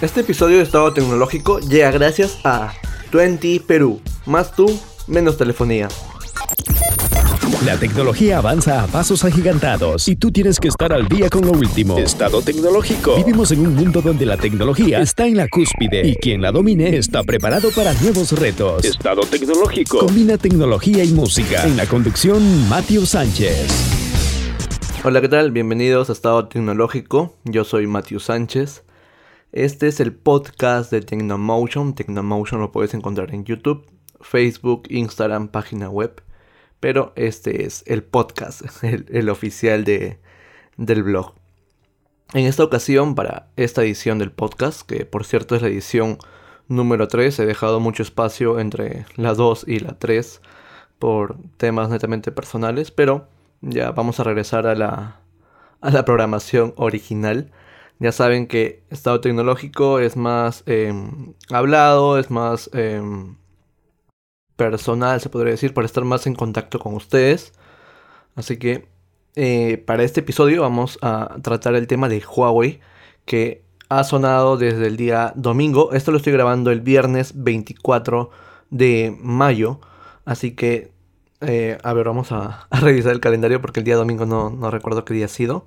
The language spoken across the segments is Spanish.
Este episodio de Estado Tecnológico llega gracias a 20 Perú. Más tú, menos telefonía. La tecnología avanza a pasos agigantados y tú tienes que estar al día con lo último. Estado tecnológico. Vivimos en un mundo donde la tecnología está en la cúspide y quien la domine está preparado para nuevos retos. Estado tecnológico. Combina tecnología y música. En la conducción, Matthew Sánchez. Hola, ¿qué tal? Bienvenidos a Estado Tecnológico. Yo soy Matthew Sánchez. Este es el podcast de Tecnomotion. Tecnomotion lo puedes encontrar en YouTube, Facebook, Instagram, página web. Pero este es el podcast, el, oficial de, del blog. En esta ocasión, para esta edición del podcast, que por cierto es la edición número 3, he dejado mucho espacio entre la 2 y la 3 por temas netamente personales, pero ya vamos a regresar a la, a la programación original. Ya saben que estado tecnológico es más em, hablado, es más em, personal, se podría decir, para estar más en contacto con ustedes. Así que eh, para este episodio vamos a tratar el tema de Huawei, que ha sonado desde el día domingo. Esto lo estoy grabando el viernes 24 de mayo. Así que, eh, a ver, vamos a, revisar el calendario porque el día domingo no, no recuerdo qué día ha sido.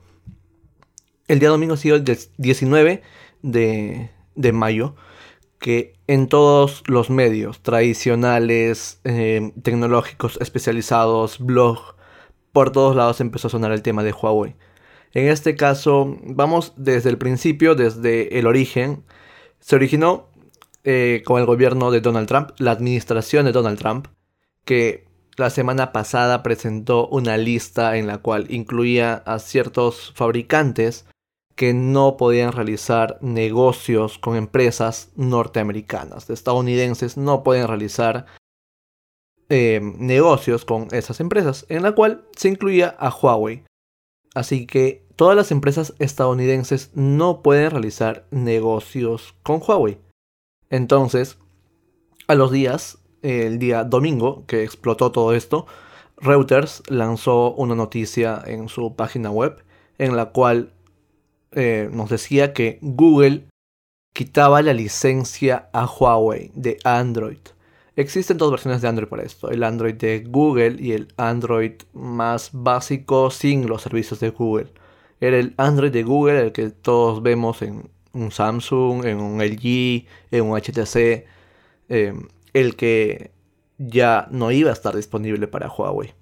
El día domingo ha sido el 19 de, mayo, que en todos los medios tradicionales, eh, tecnológicos, especializados, blog, por todos lados empezó a sonar el tema de Huawei. En este caso, vamos desde el principio, desde el origen. Se originó eh, con el gobierno de Donald Trump, la administración de Donald Trump, que la semana pasada presentó una lista en la cual incluía a ciertos fabricantes que no podían realizar negocios con empresas norteamericanas, estadounidenses, no pueden realizar eh, negocios con esas empresas, en la cual se incluía a Huawei. Así que todas las empresas estadounidenses no pueden realizar negocios con Huawei. Entonces, a los días, el día domingo que explotó todo esto, Reuters lanzó una noticia en su página web en la cual eh, nos decía que Google quitaba la licencia a Huawei de Android. Existen dos versiones de Android para esto, el Android de Google y el Android más básico sin los servicios de Google. Era el Android de Google, el que todos vemos en un Samsung, en un LG, en un HTC, em, el que ya no iba a estar disponible para Huawei.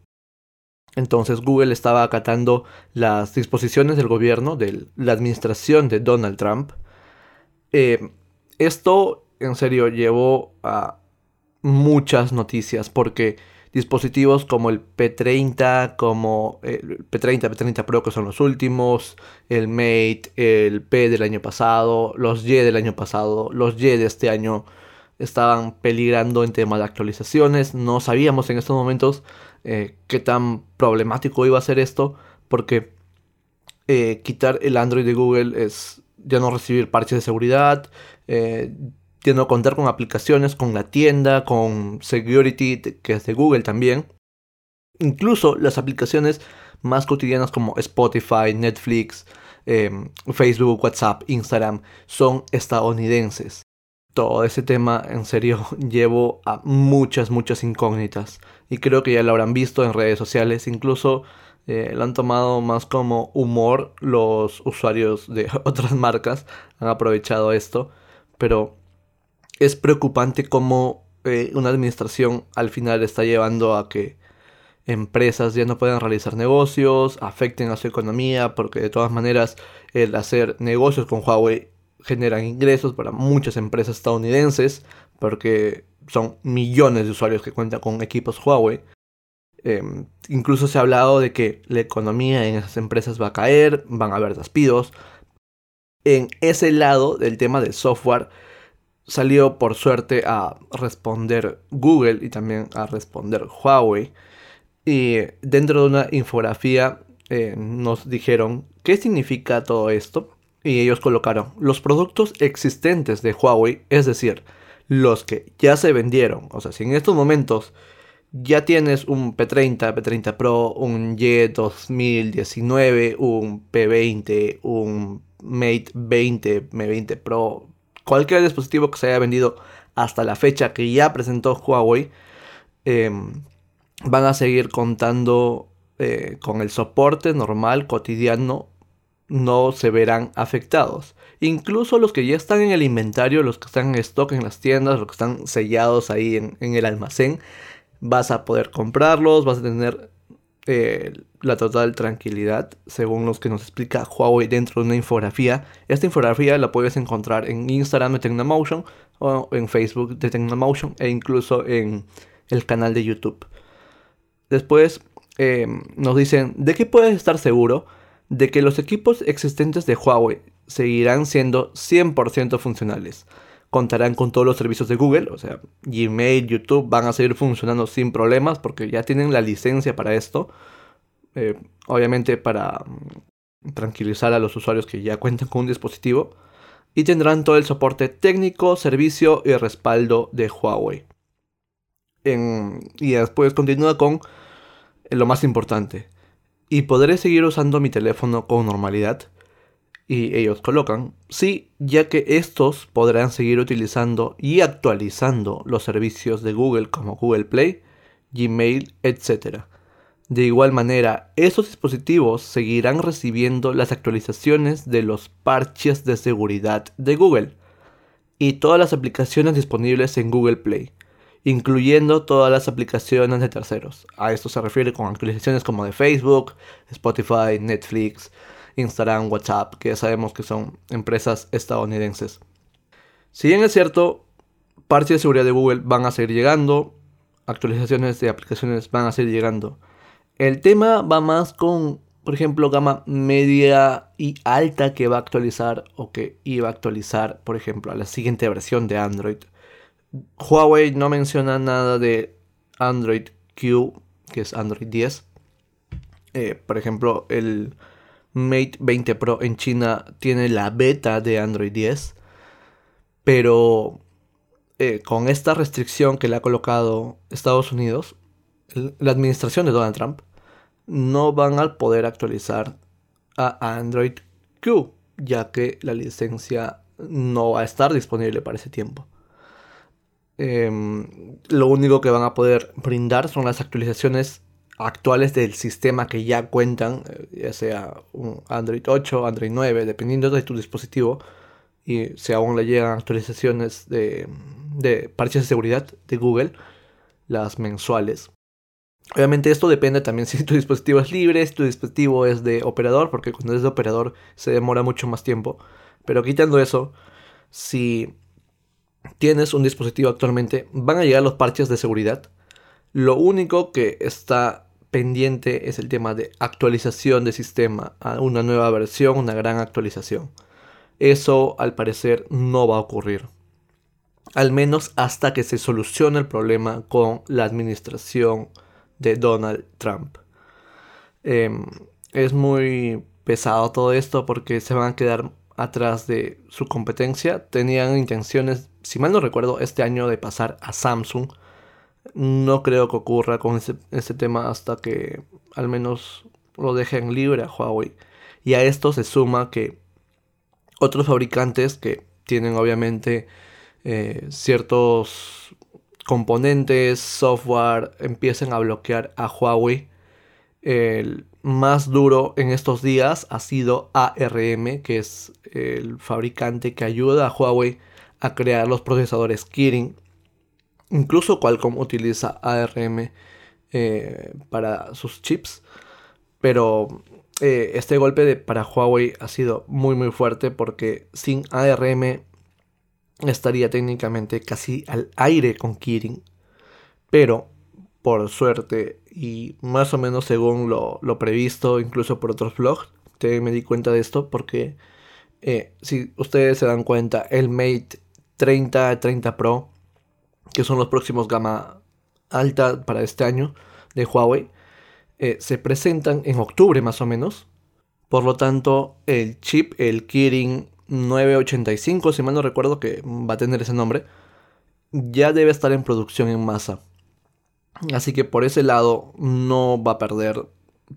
Entonces Google estaba acatando las disposiciones del gobierno, de la administración de Donald Trump. Eh, esto en serio llevó a muchas noticias porque dispositivos como el P30, como el P30, P30 Pro que son los últimos, el Mate, el P del año pasado, los Y del año pasado, los Y de este año estaban peligrando en tema de actualizaciones. No sabíamos en estos momentos eh, qué tan problemático iba a ser esto, porque eh, quitar el Android de Google es ya no recibir parches de seguridad, eh, ya no contar con aplicaciones, con la tienda, con security, que es de Google también. Incluso las aplicaciones más cotidianas como Spotify, Netflix, Facebook, WhatsApp, Instagram son estadounidenses todo ese tema en serio llevo a muchas, muchas incógnitas. Y creo que ya lo habrán visto en redes sociales. Incluso eh, lo han tomado más como humor los usuarios de otras marcas. Han aprovechado esto. Pero es preocupante cómo eh, una administración al final está llevando a que empresas ya no puedan realizar negocios, afecten a su economía, porque de todas maneras el hacer negocios con Huawei generan ingresos para muchas empresas estadounidenses, porque son millones de usuarios que cuentan con equipos Huawei. Em, incluso se ha hablado de que la economía en esas empresas va a caer, van a haber despidos. En ese lado del tema del software salió por suerte a responder Google y también a responder Huawei. Y dentro de una infografía eh, nos dijeron qué significa todo esto y ellos colocaron los productos existentes de Huawei, es decir, los que ya se vendieron. O sea, si en estos momentos ya tienes un P30, P30 Pro, un Y 2019, un P20, un Mate 20, M20 Pro, cualquier dispositivo que se haya vendido hasta la fecha que ya presentó Huawei, em, van a seguir contando eh, con el soporte normal, cotidiano, no se verán afectados. Incluso los que ya están en el inventario, los que están en stock en las tiendas, los que están sellados ahí en, el almacén, vas a poder comprarlos, vas a tener eh, la total tranquilidad, según los que nos explica Huawei dentro de una infografía. Esta infografía la puedes encontrar en Instagram de Tecnomotion o en Facebook de Tecnomotion e incluso en el canal de YouTube. Después eh, nos dicen, ¿de qué puedes estar seguro? De que los equipos existentes de Huawei seguirán siendo 100% funcionales. Contarán con todos los servicios de Google, o sea, Gmail, YouTube van a seguir funcionando sin problemas porque ya tienen la licencia para esto. Eh, obviamente para mm, tranquilizar a los usuarios que ya cuentan con un dispositivo. Y tendrán todo el soporte técnico, servicio y respaldo de Huawei. y después continúa con lo más importante. ¿Y podré seguir usando mi teléfono con normalidad? Y ellos colocan, sí, ya que estos podrán seguir utilizando y actualizando los servicios de Google como Google Play, Gmail, etc. De igual manera, estos dispositivos seguirán recibiendo las actualizaciones de los parches de seguridad de Google y todas las aplicaciones disponibles en Google Play incluyendo todas las aplicaciones de terceros. A esto se refiere con actualizaciones como de Facebook, Spotify, Netflix, Instagram, WhatsApp, que sabemos que son empresas estadounidenses. Si bien es cierto, parches de seguridad de Google van a seguir llegando, actualizaciones de aplicaciones van a seguir llegando. El tema va más con, por ejemplo, gama media y alta que va a actualizar o que iba a actualizar, por ejemplo, a la siguiente versión de Android Huawei no menciona nada de Android Q, que es Android 10. Eh, por ejemplo, el Mate 20 Pro en China tiene la beta de Android 10. Pero eh, con esta restricción que le ha colocado Estados Unidos, la administración de Donald Trump, no van a poder actualizar a Android Q, ya que la licencia no va a estar disponible para ese tiempo. Em, lo único que van a poder brindar son las actualizaciones actuales del sistema que ya cuentan, eh, ya sea Android 8, Android 9, dependiendo de tu dispositivo. Y si aún le llegan actualizaciones de, de parches de seguridad de Google, las mensuales. Obviamente esto depende también si tu dispositivo es libre, si tu dispositivo es de operador, porque cuando es de operador se demora mucho más tiempo. Pero quitando eso, si tienes un dispositivo actualmente, van a llegar los parches de seguridad. Lo único que está pendiente es el tema de actualización de sistema a una nueva versión, una gran actualización. Eso al parecer no va a ocurrir. Al menos hasta que se solucione el problema con la administración de Donald Trump. Em, es muy pesado todo esto porque se van a quedar atrás de su competencia. Tenían intenciones, si mal no recuerdo, este año de pasar a Samsung. No creo que ocurra con ese, tema hasta que al menos lo dejen libre a Huawei. Y a esto se suma que otros fabricantes que tienen obviamente eh, ciertos componentes, software, empiecen a bloquear a Huawei. El más duro en estos días ha sido ARM, que es el fabricante que ayuda a Huawei a crear los procesadores Kirin. Incluso Qualcomm utiliza ARM eh, para sus chips. Pero eh, este golpe de, para Huawei ha sido muy muy fuerte porque sin ARM estaría técnicamente casi al aire con Kirin. Pero por suerte y más o menos según lo, previsto incluso por otros blogs, me di cuenta de esto porque eh, si ustedes se dan cuenta, el Mate 30, 30 Pro, que son los próximos gama alta para este año de Huawei, eh, se presentan en octubre más o menos. Por lo tanto, el chip, el Kirin 985, si mal no recuerdo que va a tener ese nombre, ya debe estar en producción en masa. Así que por ese lado no va a perder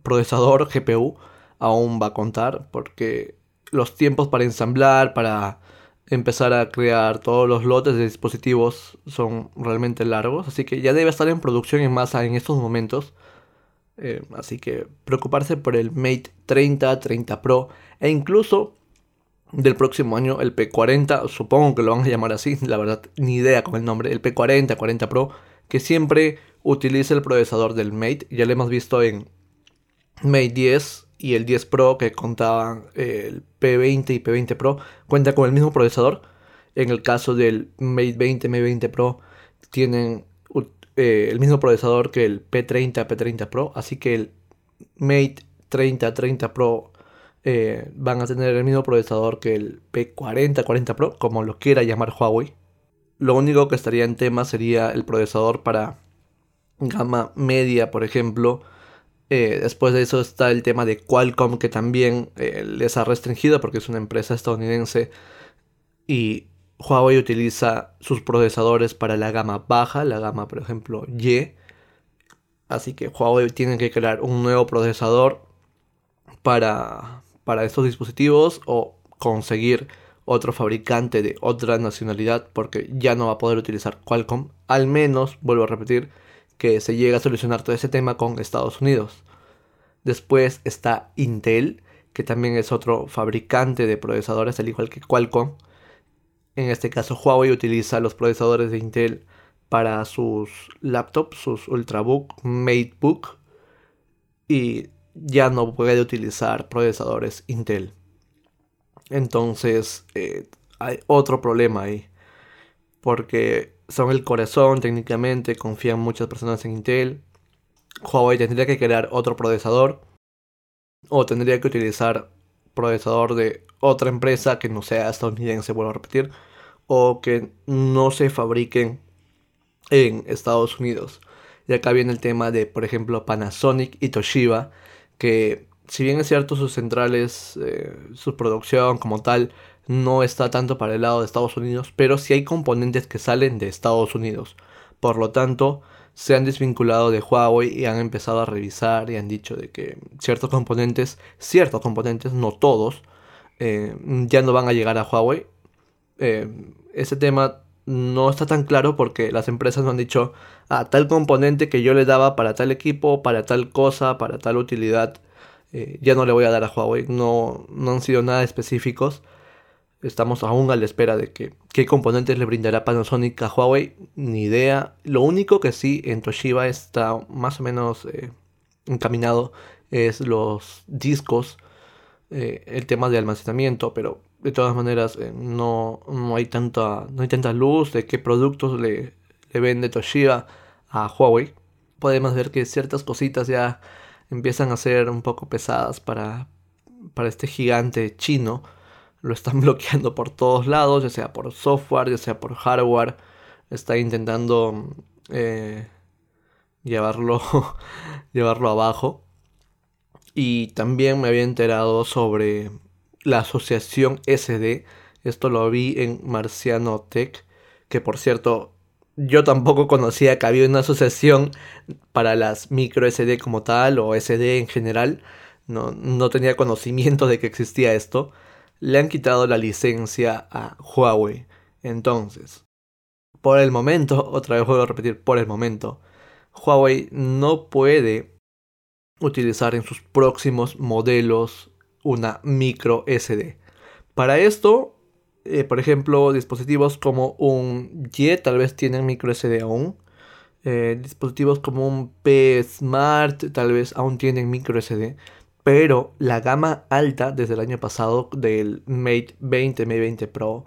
procesador, GPU, aún va a contar porque los tiempos para ensamblar, para empezar a crear todos los lotes de dispositivos son realmente largos, así que ya debe estar en producción en masa en estos momentos. Eh, así que preocuparse por el Mate 30, 30 Pro e incluso del próximo año el P40, supongo que lo van a llamar así, la verdad ni idea con el nombre, el P40, 40 Pro, que siempre utiliza el procesador del Mate, ya lo hemos visto en Mate 10 y el 10 Pro que contaban eh, el P20 y P20 Pro, cuenta con el mismo procesador. En el caso del Mate 20, Mate 20 Pro tienen eh, el mismo procesador que el P30, P30 Pro, así que el Mate 30, 30 Pro eh, van a tener el mismo procesador que el P40, 40 Pro, como lo quiera llamar Huawei. Lo único que estaría en tema sería el procesador para gama media, por ejemplo. Eh, después de eso está el tema de Qualcomm, que también les ha restringido porque es una empresa estadounidense. Y Huawei utiliza sus procesadores para la gama baja, la gama por ejemplo Y. Así que Huawei tiene que crear un nuevo procesador para, para estos dispositivos o conseguir otro fabricante de otra nacionalidad porque ya no va a poder utilizar Qualcomm. Al menos, vuelvo a repetir, que se llegue a solucionar todo ese tema con Estados Unidos. Después está Intel, que también es otro fabricante de procesadores, al igual que Qualcomm en este caso Huawei utiliza los procesadores de Intel para sus laptops, sus Ultrabook, MateBook y ya no puede utilizar procesadores Intel. Entonces eh, hay otro problema ahí. Porque son el corazón técnicamente, confían muchas personas en Intel. Huawei tendría que crear otro procesador. O tendría que utilizar procesador de otra empresa que no sea estadounidense, vuelvo a repetir, o que no se fabriquen en Estados Unidos. Y acá viene el tema de, por ejemplo, Panasonic y Toshiba, que si bien es cierto sus centrales, eh, su producción como tal, no está tanto para el lado de Estados Unidos, pero sí hay componentes que salen de Estados Unidos. Por lo tanto, se han desvinculado de Huawei y han empezado a revisar y han dicho de que ciertos componentes, ciertos componentes, no todos, eh, ya no van a llegar a Huawei. Eh, ese tema no está tan claro porque las empresas no han dicho a ah, tal componente que yo le daba para tal equipo, para tal cosa, para tal utilidad, eh, ya no le voy a dar a Huawei. No, no han sido nada específicos. Estamos aún a la espera de que qué componentes le brindará Panasonic a Huawei, ni idea. Lo único que sí en Toshiba está más o menos eh, encaminado es los discos, eh, el tema de almacenamiento, pero de todas maneras eh, no, no, hay tanta, no hay tanta luz de qué productos le, le vende Toshiba a Huawei. Podemos ver que ciertas cositas ya empiezan a ser un poco pesadas para, para este gigante chino lo están bloqueando por todos lados, ya sea por software, ya sea por hardware. Está intentando eh, llevarlo, llevarlo abajo. Y también me había enterado sobre la asociación SD. Esto lo vi en Marciano Tech. Que por cierto, yo tampoco conocía que había una asociación para las micro SD como tal o SD en general. No, no tenía conocimiento de que existía esto le han quitado la licencia a Huawei. Entonces, por el momento, otra vez vuelvo a repetir, por el momento, Huawei no puede utilizar en sus próximos modelos una micro SD. Para esto, eh, por ejemplo, dispositivos como un Y tal vez tienen micro SD aún. Eh, dispositivos como un P Smart tal vez aún tienen micro SD. Pero la gama alta desde el año pasado del Mate 20, Mate 20 Pro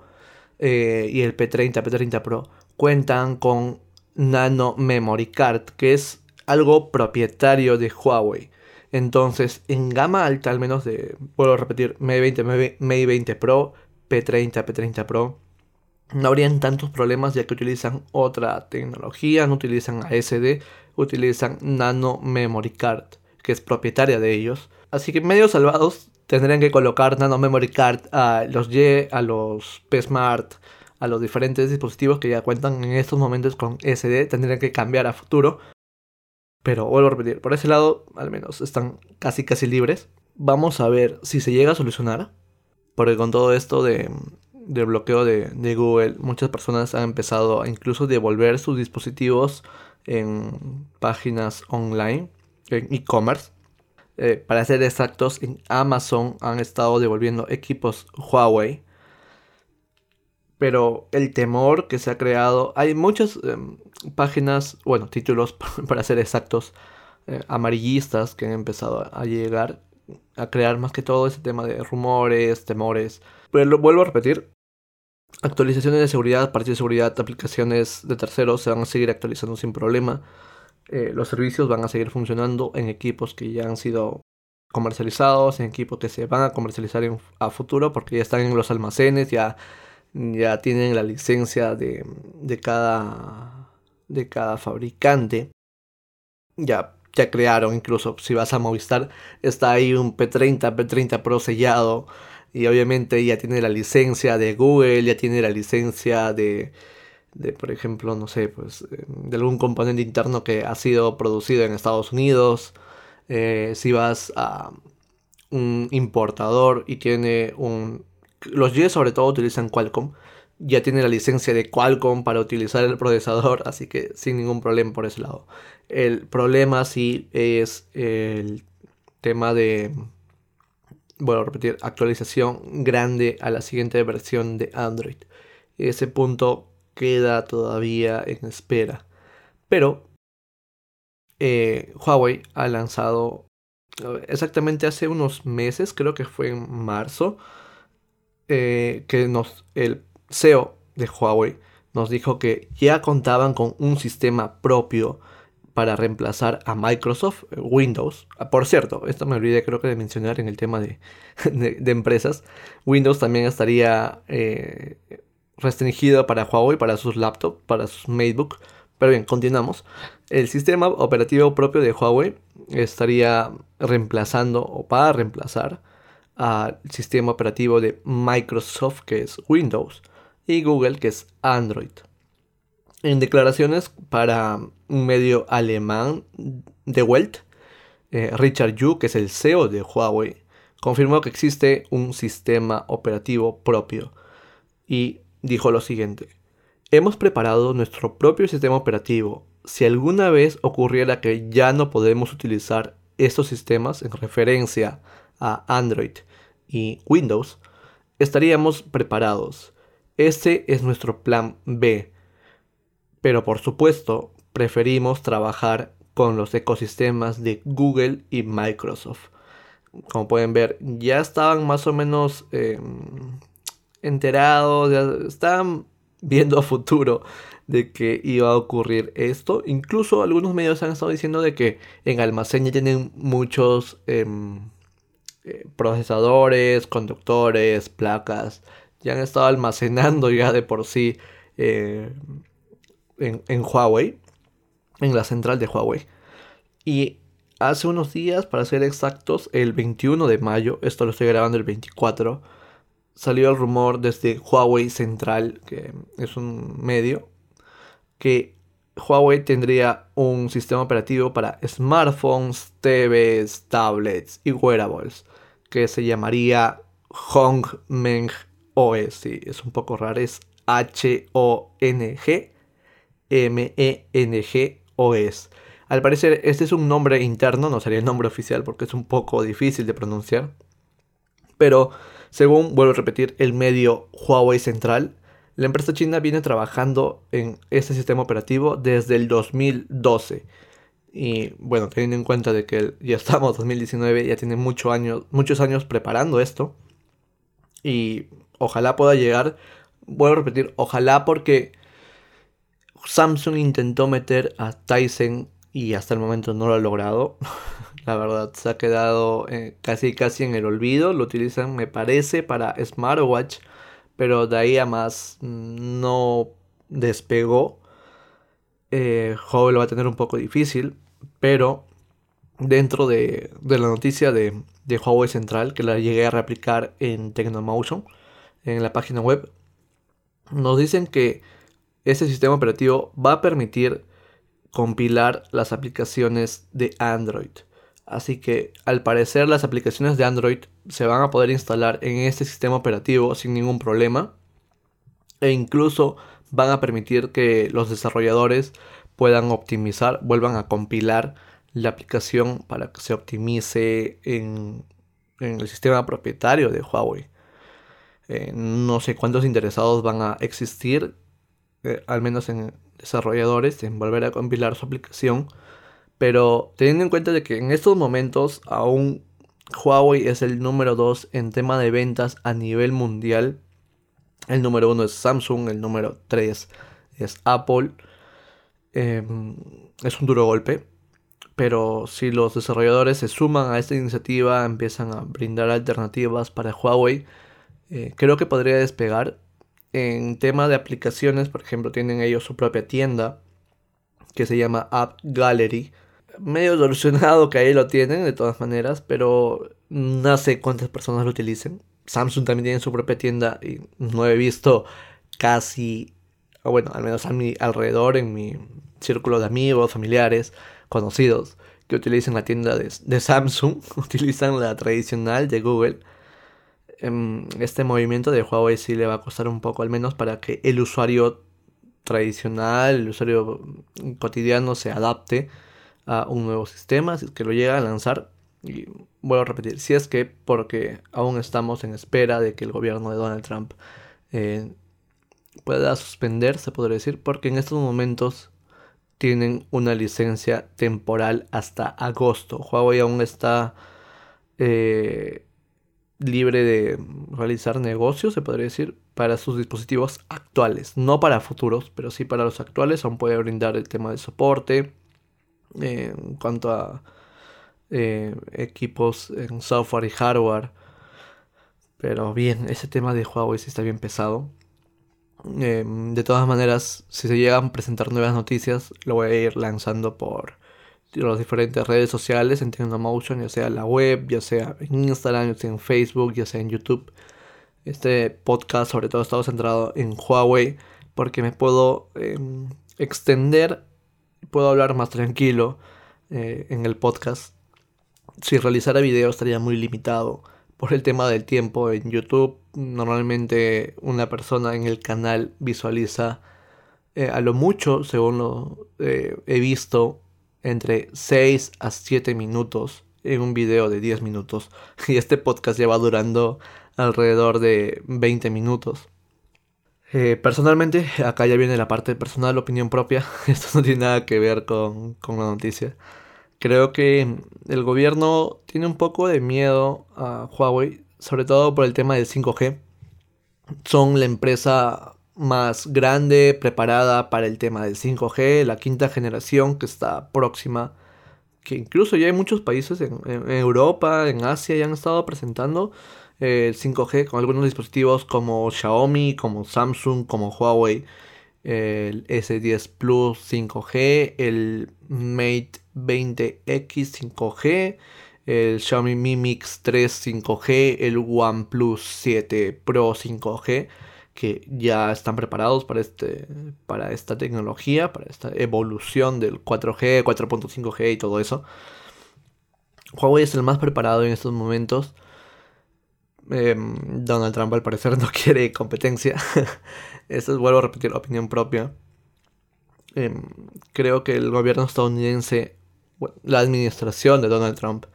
eh, y el P30, P30 Pro cuentan con Nano Memory Card, que es algo propietario de Huawei. Entonces, en gama alta, al menos de, vuelvo a repetir, Mate 20, Mate 20 Pro, P30, P30 Pro, no habrían tantos problemas ya que utilizan otra tecnología, no utilizan ASD, utilizan Nano Memory Card, que es propietaria de ellos. Así que medios salvados tendrían que colocar Nano Memory Card a los Y, a los P-Smart, a los diferentes dispositivos que ya cuentan en estos momentos con SD. Tendrían que cambiar a futuro. Pero vuelvo a repetir, por ese lado al menos están casi casi libres. Vamos a ver si se llega a solucionar. Porque con todo esto de, bloqueo de, de, Google, muchas personas han empezado a incluso devolver sus dispositivos en páginas online, en e-commerce. Eh, para ser exactos, en Amazon han estado devolviendo equipos Huawei. Pero el temor que se ha creado, hay muchas em, páginas, bueno, títulos para ser exactos, eh, amarillistas que han empezado a llegar a crear más que todo ese tema de rumores, temores. Pero lo vuelvo a repetir, actualizaciones de seguridad, parches de seguridad, aplicaciones de terceros se van a seguir actualizando sin problema. Eh, los servicios van a seguir funcionando en equipos que ya han sido comercializados, en equipos que se van a comercializar a futuro porque ya están en los almacenes, ya, ya tienen la licencia de, de, cada, de cada fabricante. Ya ya crearon, incluso si vas a Movistar, está ahí un P30, P30 Pro sellado. Y obviamente ya tiene la licencia de Google, ya tiene la licencia de, de por ejemplo, no sé, pues eh, de algún componente interno que ha sido producido en Estados Unidos. Eh, si vas a un importador y tiene un... Los G sobre todo utilizan Qualcomm ya tiene la licencia de Qualcomm para utilizar el procesador, así que sin ningún problema por ese lado. El problema sí es el tema de, bueno, repetir, actualización grande a la siguiente versión de Android. Ese punto queda todavía en espera. Pero eh, Huawei ha lanzado exactamente hace unos meses, creo que fue en marzo, eh, que nos, el CEO de Huawei nos dijo que ya contaban con un sistema propio para reemplazar a Microsoft eh, Windows. Ah, por cierto, esto me olvidé creo que de mencionar en el tema de, empresas. Windows también estaría restringido para Huawei, para sus laptops, para sus MacBook. Pero bien, continuamos. El sistema operativo propio de Huawei estaría reemplazando o para reemplazar al sistema operativo de Microsoft que es Windows y Google, que es Android. En declaraciones para un medio alemán de Welt, eh, Richard Yu, que es el CEO de Huawei, confirmó que existe un sistema operativo propio y dijo lo siguiente. Hemos preparado nuestro propio sistema operativo. Si alguna vez ocurriera que ya no podemos utilizar estos sistemas en referencia a Android y Windows, estaríamos preparados. Ese es nuestro plan B. Pero por supuesto, preferimos trabajar con los ecosistemas de Google y Microsoft. Como pueden ver, ya estaban más o menos em, enterados, ya estaban viendo a futuro de que iba a ocurrir esto. Incluso algunos medios han estado diciendo de que en almacén ya tienen muchos em, eh, procesadores, conductores, placas ya han estado almacenando ya de por sí eh, en, Huawei, en la central de Huawei. Y hace unos días, para ser exactos, el 21 de mayo, esto lo estoy grabando el 24, salió el rumor desde Huawei Central, que es un medio, que Huawei tendría un sistema operativo para smartphones, TVs, tablets y wearables, que se llamaría Hongmeng OS, es un poco raro, es H-O-N-G M-E-N-G-O-S. Al parecer, este es un nombre interno, no sería el nombre oficial porque es un poco difícil de pronunciar. Pero, según vuelvo a repetir, el medio Huawei Central, la empresa china viene trabajando en este sistema operativo desde el 2012. Y bueno, teniendo en cuenta de que ya estamos en 2019, ya tiene muchos años, muchos años preparando esto. Y Ojalá pueda llegar. Vuelvo a repetir, ojalá porque Samsung intentó meter a Tyson y hasta el momento no lo ha logrado. La verdad, se ha quedado eh, casi casi en el olvido. Lo utilizan, me parece, para smartwatch. Pero de ahí a más no despegó. Eh, Huawei lo va a tener un poco difícil. Pero dentro de, de la noticia de, de Huawei Central, que la llegué a replicar en Tecnomotion en la página web, nos dicen que este sistema operativo va a permitir compilar las aplicaciones de Android. Así que al parecer las aplicaciones de Android se van a poder instalar en este sistema operativo sin ningún problema. e incluso van a permitir que los desarrolladores puedan optimizar, vuelvan a compilar la aplicación para que se optimice en, el sistema propietario de Huawei. Eh, no sé cuántos interesados van a existir, eh, al menos en desarrolladores, en volver a compilar su aplicación. Pero teniendo en cuenta de que en estos momentos aún Huawei es el número 2 en tema de ventas a nivel mundial. El número 1 es Samsung, el número 3 es Apple. Em, es un duro golpe. Pero si los desarrolladores se suman a esta iniciativa, empiezan a brindar alternativas para Huawei, eh, creo que podría despegar. En tema de aplicaciones, por ejemplo, tienen ellos su propia tienda que se llama App Gallery. Medio solucionado que ahí lo tienen, de todas maneras, pero no sé cuántas personas lo utilicen. Samsung también tiene su propia tienda y no he visto casi, bueno, al menos a mi alrededor, en mi círculo de amigos, familiares, conocidos, que utilicen la tienda de, de Samsung, utilizan la tradicional de Google Em, este movimiento de Huawei sí le va a costar un poco, al menos para que el usuario tradicional, el usuario cotidiano se adapte a un nuevo sistema, si es que lo llega a lanzar. Y vuelvo a repetir, si es que porque aún estamos en espera de que el gobierno de Donald Trump eh, pueda suspender, se podría decir, porque en estos momentos tienen una licencia temporal hasta agosto. Huawei aún está eh, libre de realizar negocios, se podría decir, para sus dispositivos actuales. No para futuros, pero sí para los actuales. Aún puede brindar el tema de soporte en cuanto a eh, equipos en software y hardware. Pero bien, ese tema de Huawei sí está bien pesado. Eh, de todas maneras, si se llegan a presentar nuevas noticias, lo voy a ir lanzando por las diferentes redes sociales en Motion, ya sea la web, ya sea en Instagram, ya sea en Facebook, ya sea en YouTube. Este podcast sobre todo está centrado en Huawei porque me puedo em, extender, puedo hablar más tranquilo eh, en el podcast. Si realizara video estaría muy limitado por el tema del tiempo en YouTube. Normalmente una persona en el canal visualiza eh, a lo mucho, según lo eh, he visto, entre 6 a 7 minutos en un video de 10 minutos. Y este podcast lleva durando alrededor de 20 minutos. Eh, personalmente, acá ya viene la parte personal, opinión propia. Esto no tiene nada que ver con, con la noticia. Creo que el gobierno tiene un poco de miedo a Huawei, sobre todo por el tema del 5G. Son la empresa más grande, preparada para el tema del 5G, la quinta generación que está próxima, que incluso ya hay muchos países en, Europa, en Asia, ya han estado presentando el 5G con algunos dispositivos como Xiaomi, como Samsung, como Huawei, el S10 Plus 5G, el Mate 20X 5G, el Xiaomi Mi Mix 3 5G, el OnePlus 7 Pro 5G que ya están preparados para, este, para esta tecnología, para esta evolución del 4G, 4.5G y todo eso. Huawei es el más preparado en estos momentos. Em, Donald Trump al parecer no quiere competencia. Esto es, vuelvo a repetir, opinión propia. Em, creo que el gobierno estadounidense, la administración de Donald Trump,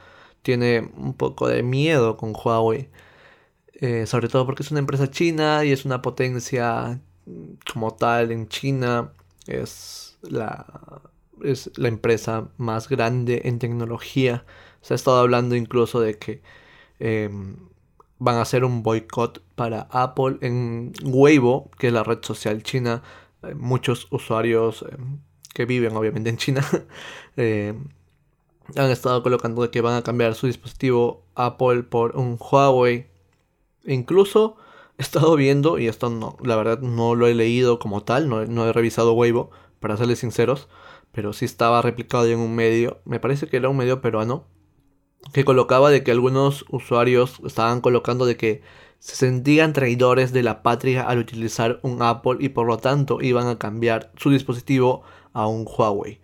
tiene un poco de miedo con Huawei eh, sobre todo porque es una empresa china y es una potencia como tal en China. Es la, es la empresa más grande en tecnología. Se ha estado hablando incluso de que em, van a hacer un boicot para Apple en Weibo, que es la red social china. muchos usuarios em, que viven obviamente en China em, han estado colocando que van a cambiar su dispositivo Apple por un Huawei Incluso he estado viendo, y esto no, la verdad no lo he leído como tal, no, he revisado Weibo, para serles sinceros, pero sí estaba replicado en un medio, me parece que era un medio peruano, que colocaba de que algunos usuarios estaban colocando de que se sentían traidores de la patria al utilizar un Apple y por lo tanto iban a cambiar su dispositivo a un Huawei.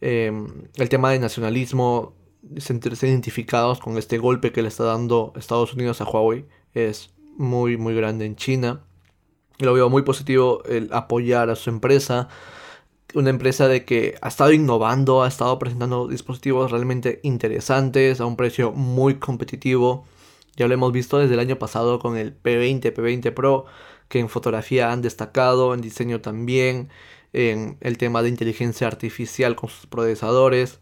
Em, el tema de nacionalismo, sentirse identificados con este golpe que le está dando Estados Unidos a Huawei, es muy muy grande en China. Lo veo muy positivo el apoyar a su empresa. Una empresa de que ha estado innovando, ha estado presentando dispositivos realmente interesantes a un precio muy competitivo. Ya lo hemos visto desde el año pasado con el P20, P20 Pro, que en fotografía han destacado, en diseño también, en el tema de inteligencia artificial con sus procesadores.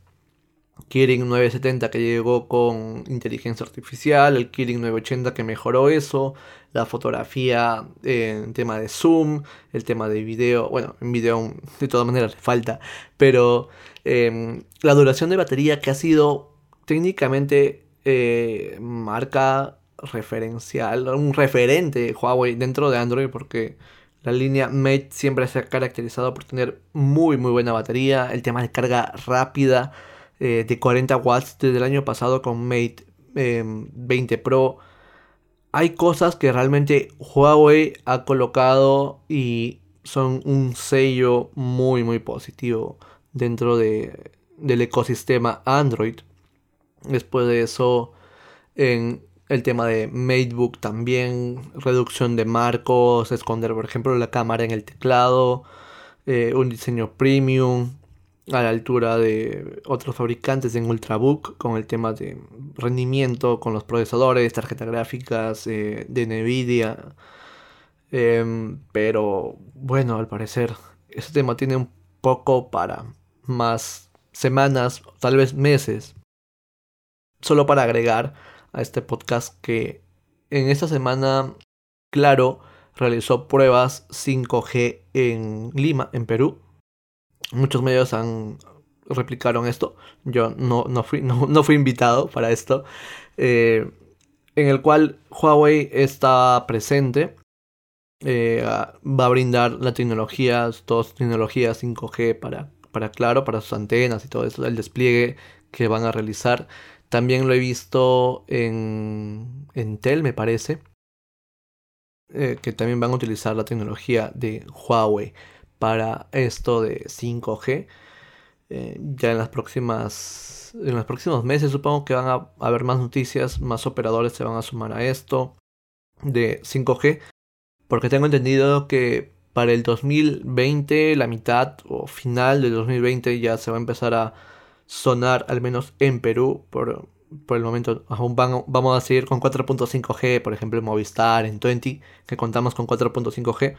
Kirin 970 que llegó con inteligencia artificial, el Kirin 980 que mejoró eso, la fotografía en tema de zoom, el tema de video, bueno, en video de todas maneras le falta, pero em, la duración de batería que ha sido técnicamente eh, marca referencial, un referente Huawei dentro de Android porque la línea Mate siempre se ha caracterizado por tener muy muy buena batería, el tema de carga rápida eh, de 40 watts desde el año pasado con Mate 20 em, Pro. Hay cosas que realmente Huawei ha colocado y son un sello muy muy positivo dentro de, del ecosistema Android. Después de eso, en el tema de Matebook también, reducción de marcos, esconder por ejemplo la cámara en el teclado, eh, un diseño premium a la altura de otros fabricantes en Ultrabook con el tema de rendimiento con los procesadores, tarjetas gráficas eh, de Nvidia. Em, pero bueno, al parecer ese tema tiene un poco para más semanas, tal vez meses solo para agregar a este podcast que en esta semana, Claro realizó pruebas 5G en Lima, en Perú. Muchos medios han replicaron esto. Yo no, no, fui, no, fui invitado para esto. Eh, en el cual Huawei está presente. Eh, va a brindar la tecnología, todas tecnologías 5G para, para Claro, para sus antenas y todo eso, el despliegue que van a realizar. También lo he visto en, Tel, me parece. Eh, que también van a utilizar la tecnología de Huawei para esto de 5G. Eh, ya en las próximas. En los próximos meses supongo que van a haber más noticias, más operadores se van a sumar a esto de 5G. Porque tengo entendido que para el 2020, la mitad o final del 2020 ya se va a empezar a sonar, al menos en Perú, por, el momento aún vamos a seguir con 4.5G, por ejemplo en Movistar, en 20, que contamos con 4.5G.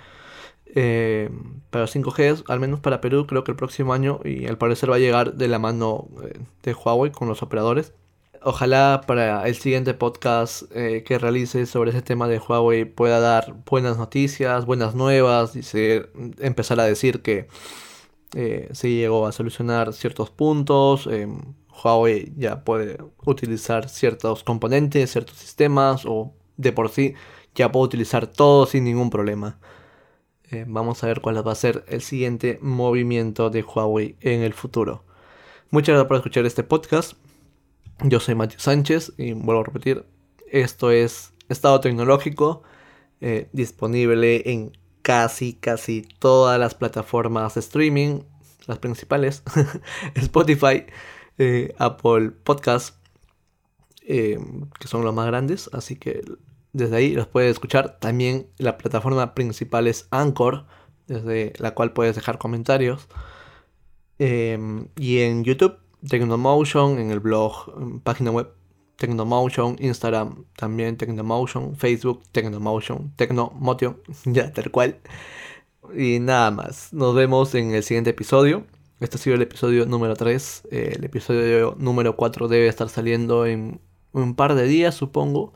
Eh, pero 5G, al menos para Perú, creo que el próximo año, y al parecer va a llegar de la mano eh, de Huawei con los operadores. Ojalá para el siguiente podcast eh, que realice sobre ese tema de Huawei pueda dar buenas noticias, buenas nuevas, y empezar a decir que eh, se llegó a solucionar ciertos puntos. Huawei ya puede utilizar ciertos componentes, ciertos sistemas o de por sí ya puede utilizar todo sin ningún problema. Eh, vamos a ver cuál va a ser el siguiente movimiento de Huawei en el futuro. Muchas gracias por escuchar este podcast. Yo soy Matthew Sánchez y vuelvo a repetir, esto es Estado Tecnológico, disponible en casi, casi todas las plataformas de streaming, las principales, Spotify, eh, Apple Podcast, eh, que son los más grandes, así que desde ahí los puedes escuchar. También la plataforma principal es Anchor, desde la cual puedes dejar comentarios. Em, y en YouTube, Tecnomotion, en el blog, página web Tecnomotion, Instagram también Tecnomotion, Facebook Tecnomotion, Tecnomotion, ya tal cual. Y nada más, nos vemos en el siguiente episodio. Este ha sido el episodio número 3. Eh, el episodio número 4 debe estar saliendo en un par de días, supongo.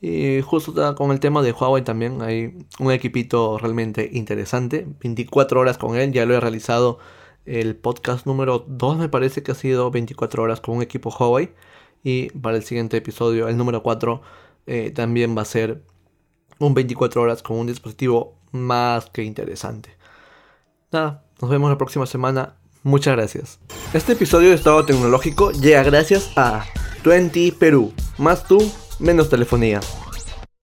Y justo con el tema de Huawei también hay un equipito realmente interesante. 24 horas con él, ya lo he realizado. El podcast número 2 me parece que ha sido 24 horas con un equipo Huawei. Y para el siguiente episodio, el número 4, eh, también va a ser un 24 horas con un dispositivo más que interesante. Nada, nos vemos la próxima semana. Muchas gracias. Este episodio de Estado Tecnológico llega gracias a 20 Perú. Más tú, menos telefonía.